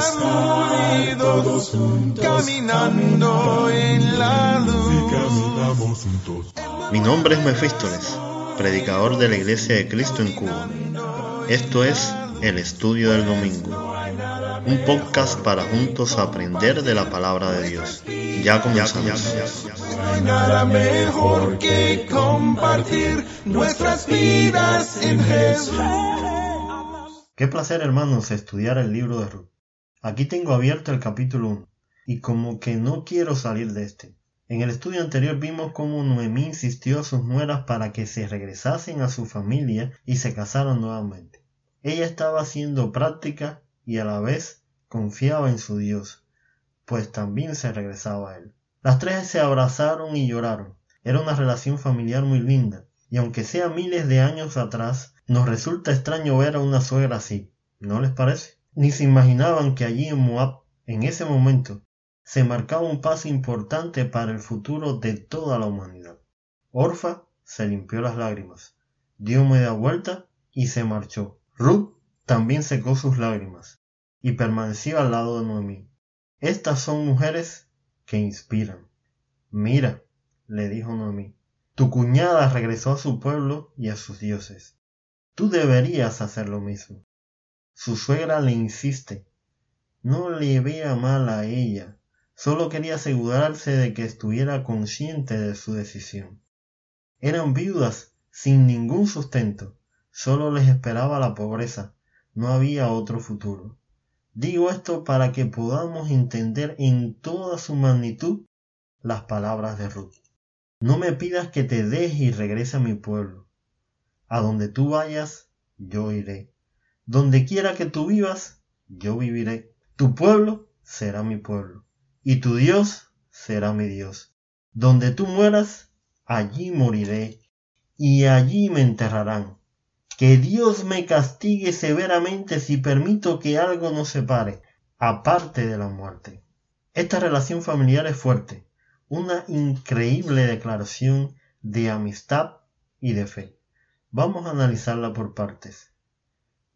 estar todos juntos, caminando en la luz. Mi nombre es Mefístoles, predicador de la Iglesia de Cristo en Cuba. Esto es El Estudio del Domingo, un podcast para juntos aprender de la palabra de Dios. Ya comenzamos. No hay nada mejor que compartir nuestras vidas en Jesús. Qué placer, hermanos, estudiar el libro de Ruth. Aquí tengo abierto el capítulo 1 y como que no quiero salir de este. En el estudio anterior vimos cómo Noemí insistió a sus nueras para que se regresasen a su familia y se casaran nuevamente. Ella estaba haciendo práctica y a la vez confiaba en su Dios, pues también se regresaba a él. Las tres se abrazaron y lloraron. Era una relación familiar muy linda, y aunque sea miles de años atrás, nos resulta extraño ver a una suegra así, ¿no les parece? Ni se imaginaban que allí en Moab, en ese momento, se marcaba un paso importante para el futuro de toda la humanidad. Orfa se limpió las lágrimas, dio media vuelta y se marchó. Ruth también secó sus lágrimas y permaneció al lado de Noemí. Estas son mujeres que inspiran. Mira, le dijo Noemí, tu cuñada regresó a su pueblo y a sus dioses. Tú deberías hacer lo mismo. Su suegra le insiste. No le vea mal a ella. Solo quería asegurarse de que estuviera consciente de su decisión. Eran viudas sin ningún sustento. Solo les esperaba la pobreza. No había otro futuro. Digo esto para que podamos entender en toda su magnitud las palabras de Ruth. No me pidas que te deje y regrese a mi pueblo. A donde tú vayas, yo iré. Donde quiera que tú vivas, yo viviré. Tu pueblo será mi pueblo. Y tu Dios será mi Dios. Donde tú mueras, allí moriré. Y allí me enterrarán que Dios me castigue severamente si permito que algo nos separe, aparte de la muerte. Esta relación familiar es fuerte, una increíble declaración de amistad y de fe. Vamos a analizarla por partes.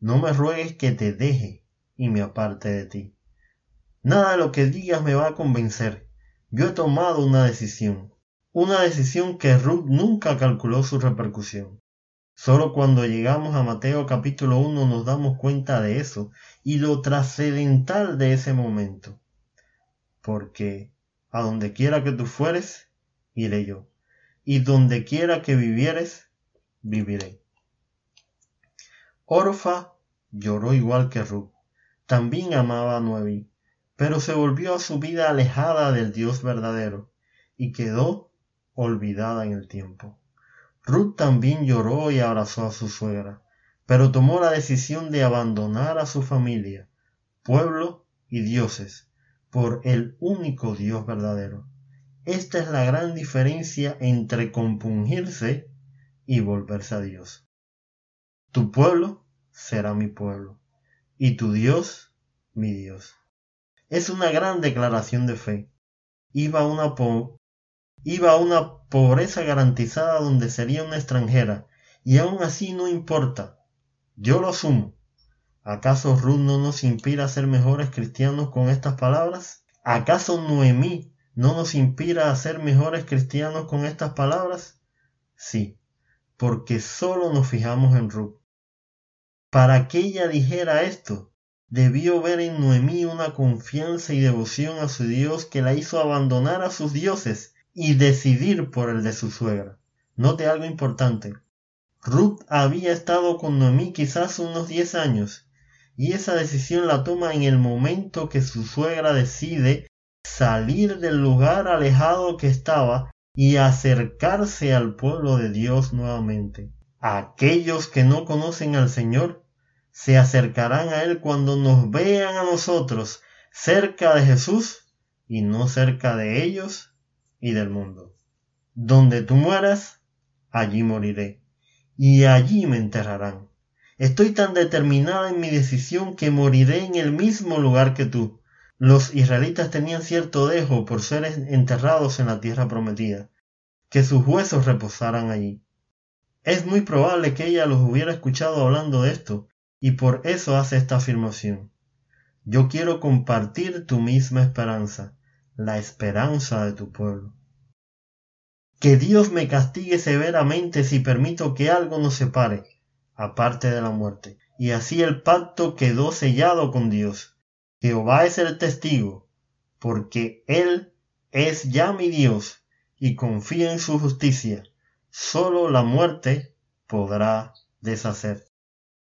No me ruegues que te deje y me aparte de ti. Nada de lo que digas me va a convencer. Yo he tomado una decisión, una decisión que Ruth nunca calculó su repercusión. Solo cuando llegamos a Mateo capítulo 1 nos damos cuenta de eso y lo trascendental de ese momento. Porque a donde quiera que tú fueres, iré yo. Y donde quiera que vivieres, viviré. Orfa lloró igual que Ruth. También amaba a Noemí, pero se volvió a su vida alejada del Dios verdadero y quedó olvidada en el tiempo. Ruth también lloró y abrazó a su suegra, pero tomó la decisión de abandonar a su familia, pueblo y dioses por el único Dios verdadero. Esta es la gran diferencia entre compungirse y volverse a Dios. Tu pueblo será mi pueblo y tu Dios mi Dios. Es una gran declaración de fe. Iba una, a una pobreza garantizada donde sería una extranjera, y aún así no importa. Yo lo asumo. ¿Acaso Ruth no nos inspira a ser mejores cristianos con estas palabras? ¿Acaso Noemí no nos inspira a ser mejores cristianos con estas palabras? Sí, porque solo nos fijamos en Ruth. Para que ella dijera esto, debió ver en Noemí una confianza y devoción a su Dios que la hizo abandonar a sus dioses y decidir por el de su suegra. Note algo importante. Ruth había estado con Noemí quizás unos 10 años, y esa decisión la toma en el momento que su suegra decide salir del lugar alejado que estaba y acercarse al pueblo de Dios nuevamente. Aquellos que no conocen al Señor se acercarán a Él cuando nos vean a nosotros cerca de Jesús y no cerca de ellos y del mundo. Donde tú mueras, allí moriré, y allí me enterrarán. Estoy tan determinada en mi decisión que moriré en el mismo lugar que tú. Los israelitas tenían cierto dejo por ser enterrados en la tierra prometida, que sus huesos reposaran allí. Es muy probable que ella los hubiera escuchado hablando de esto, y por eso hace esta afirmación. Yo quiero compartir tu misma esperanza, la esperanza de tu pueblo. Que Dios me castigue severamente si permito que algo nos separe, aparte de la muerte. Y así el pacto quedó sellado con Dios. Jehová es el testigo, porque Él es ya mi Dios, y confía en su justicia. Solo la muerte podrá deshacer.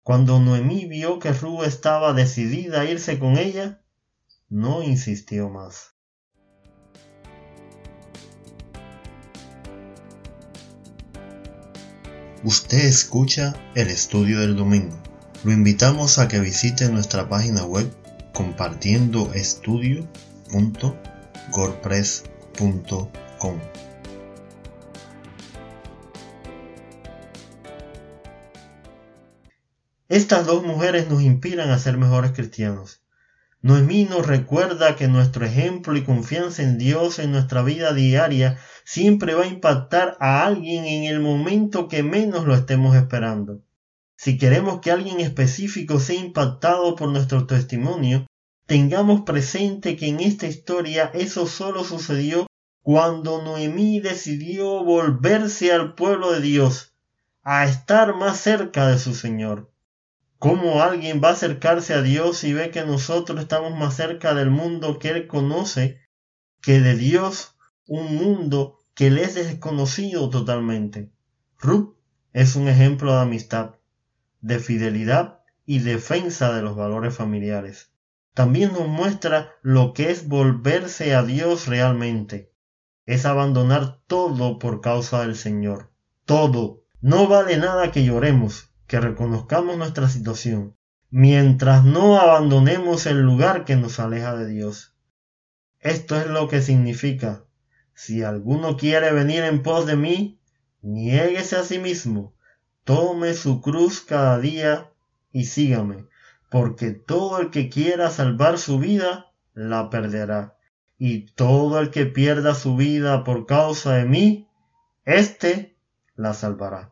Cuando Noemí vio que Ru estaba decidida a irse con ella, no insistió más. Usted escucha el estudio del domingo. Lo invitamos a que visite nuestra página web compartiendoestudio.gorpress.com. Estas dos mujeres nos inspiran a ser mejores cristianos. Noemí nos recuerda que nuestro ejemplo y confianza en Dios en nuestra vida diaria siempre va a impactar a alguien en el momento que menos lo estemos esperando. Si queremos que alguien específico sea impactado por nuestro testimonio, tengamos presente que en esta historia eso solo sucedió cuando Noemí decidió volverse al pueblo de Dios, a estar más cerca de su Señor. ¿Cómo alguien va a acercarse a Dios y ve que nosotros estamos más cerca del mundo que Él conoce que de Dios, un mundo que le es desconocido totalmente? Ruth es un ejemplo de amistad, de fidelidad y defensa de los valores familiares. También nos muestra lo que es volverse a Dios realmente. Es abandonar todo por causa del Señor. Todo. No vale nada que lloremos, que reconozcamos nuestra situación, mientras no abandonemos el lugar que nos aleja de Dios. Esto es lo que significa, si alguno quiere venir en pos de mí, niéguese a sí mismo, tome su cruz cada día y sígame, porque todo el que quiera salvar su vida, la perderá, y todo el que pierda su vida por causa de mí, éste la salvará.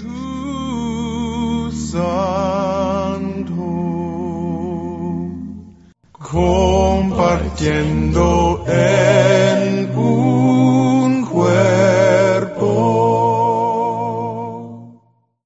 Compartiendo